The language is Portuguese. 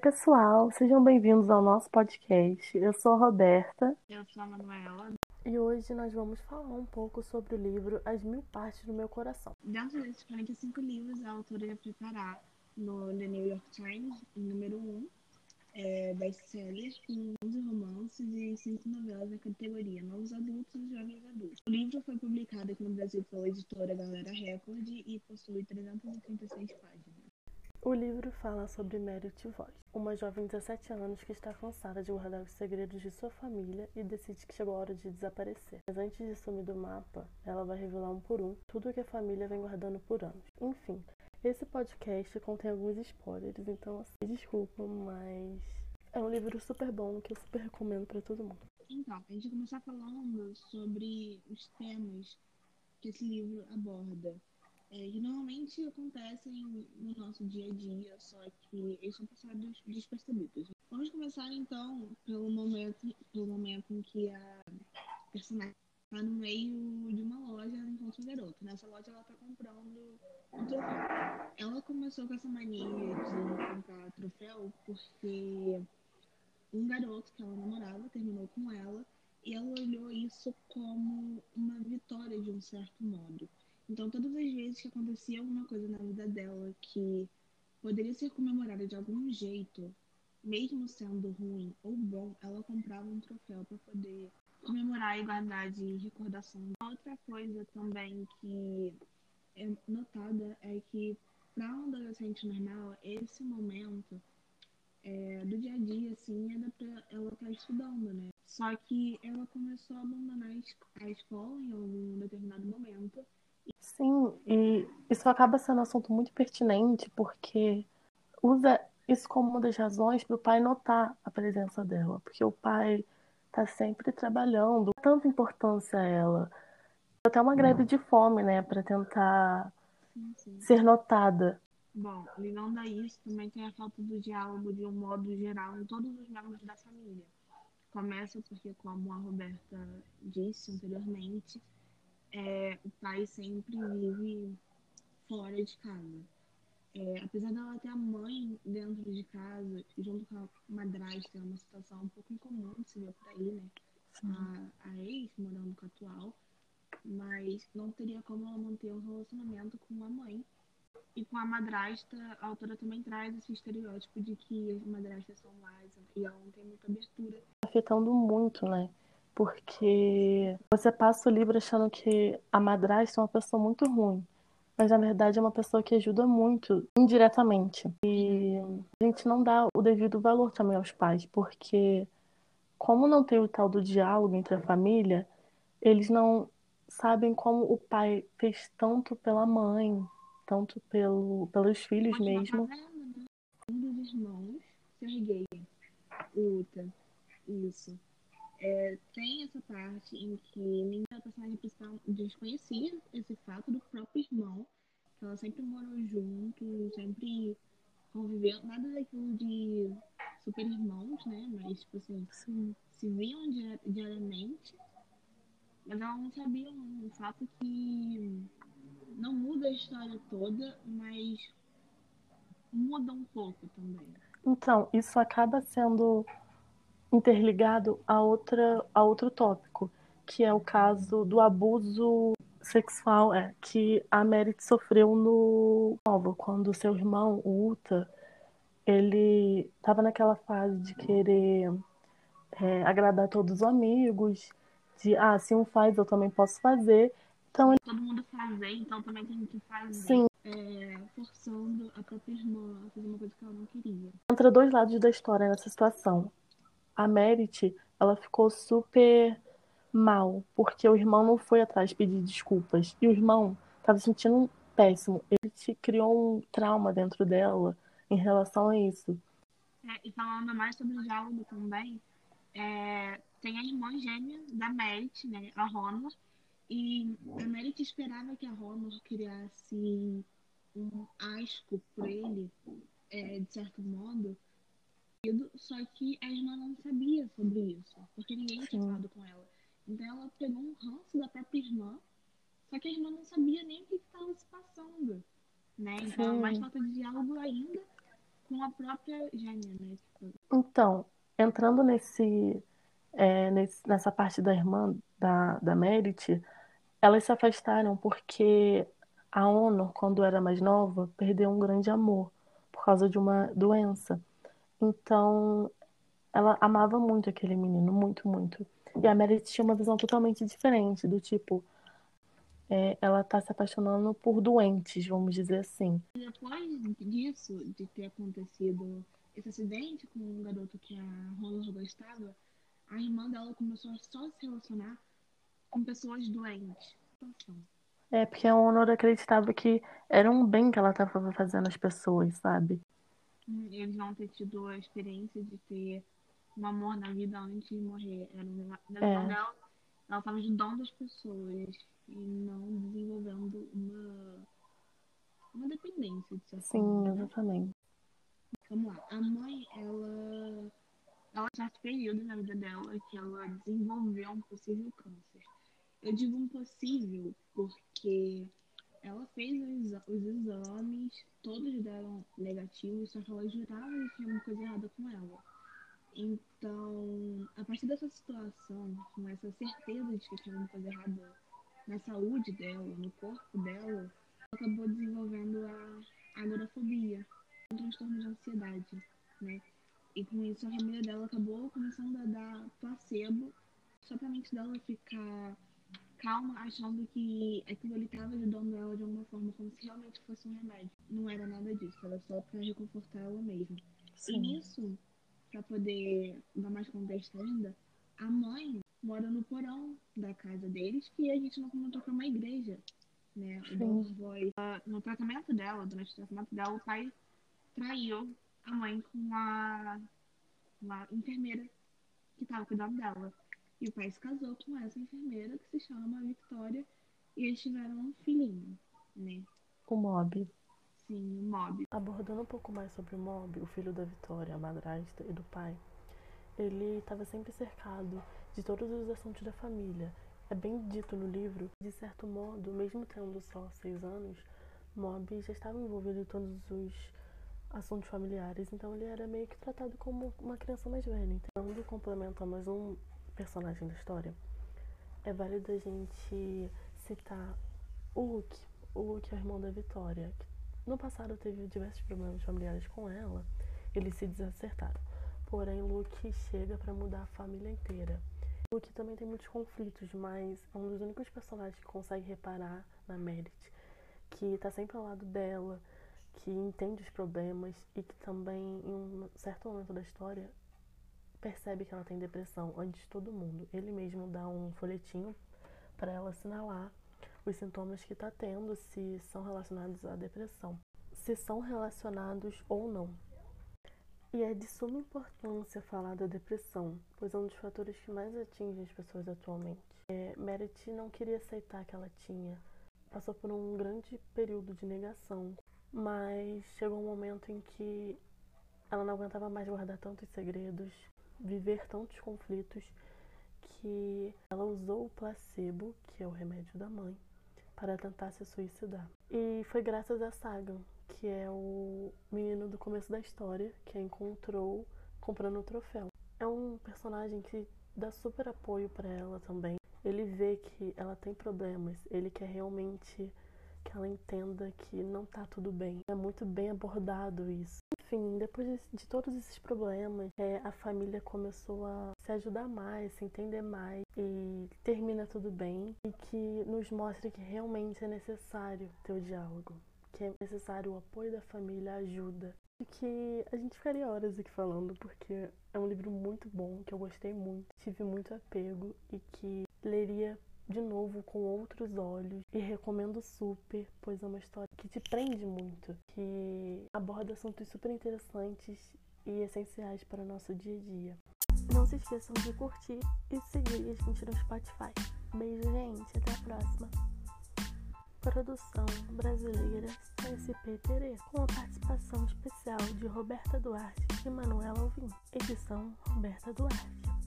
pessoal, sejam bem-vindos ao nosso podcast. Eu sou a Roberta Eu sou a Manuela. e hoje nós vamos falar um pouco sobre o livro As Mil Partes do Meu Coração. Dentro desses 45 livros, a autora ia preparar no The New York Times, em número 1, é, best-seller, com 11 romances e 5 novelas na categoria Novos Adultos e Jovens Adultos. O livro foi publicado aqui no Brasil pela editora Galera Record e possui 336 páginas. O livro fala sobre Meredith Voss, uma jovem de 17 anos que está cansada de guardar os segredos de sua família e decide que chegou a hora de desaparecer. Mas antes de sumir do mapa, ela vai revelar um por um tudo que a família vem guardando por anos. Enfim, esse podcast contém alguns spoilers, então assim, desculpa, mas é um livro super bom que eu super recomendo para todo mundo. Então, a gente começar falando sobre os temas que esse livro aborda. É, normalmente acontecem no nosso dia a dia, só que eles são passados despercebidos. Vamos começar então pelo momento, pelo momento em que a personagem está no meio de uma loja e encontra um garoto. Nessa loja ela está comprando um troféu. Ela começou com essa mania de comprar troféu porque um garoto que ela namorava terminou com ela e ela olhou isso como uma vitória de um certo modo. Então, todas as vezes que acontecia alguma coisa na vida dela que poderia ser comemorada de algum jeito, mesmo sendo ruim ou bom, ela comprava um troféu para poder comemorar e guardar de recordação. Outra coisa também que é notada é que para um adolescente normal, esse momento é, do dia a dia, assim, era pra ela estar estudando, né? Só que ela começou a abandonar a escola em algum determinado momento. Sim, e isso acaba sendo um assunto muito pertinente porque usa isso como uma das razões para o pai notar a presença dela, porque o pai está sempre trabalhando, tanta importância a ela. Até uma greve de fome, né, para tentar Sim, sim. ser notada. Bom, ligando a isso, também tem a falta do diálogo de um modo geral em todos os membros da família. Começa porque, como a Roberta disse anteriormente, é, o pai sempre vive fora de casa. É, apesar dela ter a mãe dentro de casa, junto com a madrasta, é uma situação um pouco incomum de se ver por aí, né? A, a ex morando com a atual, mas não teria como ela manter um relacionamento com a mãe. E com a madrasta, a autora também traz esse estereótipo de que as madrastas são mais e ela não tem muita abertura. afetando muito, né? Porque você passa o livro achando que a madrasta é uma pessoa muito ruim, mas na verdade é uma pessoa que ajuda muito indiretamente. E a gente não dá o devido valor também aos pais, porque como não tem o tal do diálogo entre a família, eles não sabem como o pai fez tanto pela mãe, tanto pelo, pelos filhos Continua mesmo. né? Um dos irmãos ser gay. Uta. Isso. É, tem essa parte em que nem a personagem principal desconhecia esse fato do próprio irmão, que ela sempre morou junto, sempre conviveu, nada daquilo de super irmãos, né? Mas, tipo assim, Sim. se viam dia- diariamente, mas ela não sabia um fato que não muda a história toda, mas muda um pouco também. Então, isso acaba sendo interligado a, outra, a outro tópico, que é o caso do abuso sexual é, que a Merit sofreu no novo, quando seu irmão, o Uta, ele estava naquela fase de querer é, agradar todos os amigos, de, ah, se um faz, eu também posso fazer. Então, ele, Todo mundo fazer, então também tem que fazer. sim, É, forçando a própria irmã a fazer uma coisa que ela não queria. entra dois lados da história nessa situação. A Merit, ela ficou super mal, porque o irmão não foi atrás pedir desculpas. E o irmão estava se sentindo péssimo. Ele te criou um trauma dentro dela em relação a isso. É, e falando mais sobre o diálogo também, é, tem a irmã gêmea da Merit, né, a Honor, e a Merit esperava que a Honor criasse um asco por ele, é, de certo modo, só que a irmã não sabia sobre isso, porque ninguém tinha falado com ela. Então ela pegou um ranço da própria irmã, só que a irmã não sabia nem o que estava se passando, né? Então, Sim. mais falta de diálogo ainda com a própria gênia, né? Então, entrando nesse, é, nesse, nessa parte da irmã da, da Merit, elas se afastaram porque a ONU, quando era mais nova, perdeu um grande amor por causa de uma doença. Então, ela amava muito aquele menino, muito, muito. E a Merit tinha uma visão totalmente diferente, do tipo, é, ela tá se apaixonando por doentes, vamos dizer assim. Depois disso, de ter acontecido esse acidente com um garoto que a Honor gostava, a irmã dela começou a só se relacionar com pessoas doentes. É, porque a Honor acreditava que era um bem que ela estava fazendo às pessoas, sabe? Eles não ter tido a experiência de ter um amor na vida antes de morrer. Era uma, na é. ela estava ajudando as pessoas e não desenvolvendo uma, uma dependência, de certa Sim, forma. exatamente. Vamos lá. A mãe, ela, ela certo período na vida dela que ela desenvolveu um possível câncer. Eu digo um possível porque ela fez os, exames, todos deram negativos, só que ela jurava que tinha uma coisa errada com ela. Então, a partir dessa situação, com essa certeza de que tinha uma coisa errada na saúde dela, no corpo dela, ela acabou desenvolvendo a agorafobia, um transtorno de ansiedade, né? E com isso a família dela acabou começando a dar placebo só pra mente dela ficar calma, achando que aquilo ali estava ajudando ela de alguma forma, como se realmente fosse um remédio. Não era nada disso, era só para reconfortar ela mesma. Sim. E nisso, para poder dar mais contexto ainda, a mãe mora no porão da casa deles, que a gente não comentou que é uma igreja, né? O Boy, no tratamento dela, durante o tratamento dela, o pai traiu a mãe com uma, uma enfermeira que estava cuidando dela. E o pai se casou com essa enfermeira que se chama Victoria e eles tiveram um filhinho, né? O Mob. Sim, o Mob. Abordando um pouco mais sobre o Mob, o filho da Victoria, a madrasta e do pai, ele estava sempre cercado de todos os assuntos da família. É bem dito no livro, de certo modo, mesmo tendo só seis anos, Mob já estava envolvido em todos os assuntos familiares, então ele era meio que tratado como uma criança mais velha. Então, complementa mais um personagem da história, é válido a gente citar o Luke. O Luke é o irmão da Vitória. No passado teve diversos problemas familiares com ela, eles se desacertaram. Porém, Luke chega para mudar a família inteira. Luke também tem muitos conflitos, mas é um dos únicos personagens que consegue reparar na Merit, que tá sempre ao lado dela, que entende os problemas e que também, em um certo momento da história, percebe que ela tem depressão antes de todo mundo. Ele mesmo dá um folhetinho para ela assinalar os sintomas que está tendo, se são relacionados à depressão, se são relacionados ou não. E é de suma importância falar da depressão, pois é um dos fatores que mais atinge as pessoas atualmente. É, Merit não queria aceitar que ela tinha, passou por um grande período de negação, mas chegou um momento em que ela não aguentava mais guardar tantos segredos, viver tantos conflitos que ela usou o placebo, que é o remédio da mãe, para tentar se suicidar. E foi graças a Sagan, que é o menino do começo da história, que a encontrou comprando o troféu. É um personagem que dá super apoio para ela também. Ele vê que ela tem problemas, ele quer realmente que ela entenda que não tá tudo bem. É muito bem abordado isso. Enfim, depois de, de todos esses problemas, é, a família começou a se ajudar mais, se entender mais e termina tudo bem e que nos mostra que realmente é necessário ter o diálogo, que é necessário o apoio da família, a ajuda. E que a gente ficaria horas aqui falando, porque é um livro muito bom, que eu gostei muito, tive muito apego e que leria de novo com outros olhos e recomendo super, pois é uma história que te prende muito, que aborda assuntos super interessantes e essenciais para o nosso dia a dia. Não se esqueçam de curtir e seguir a gente no Spotify. Beijo, gente. Até a próxima. Produção brasileira SPTR, com a participação especial de Roberta Duarte e Manuela Alvim. Edição Roberta Duarte.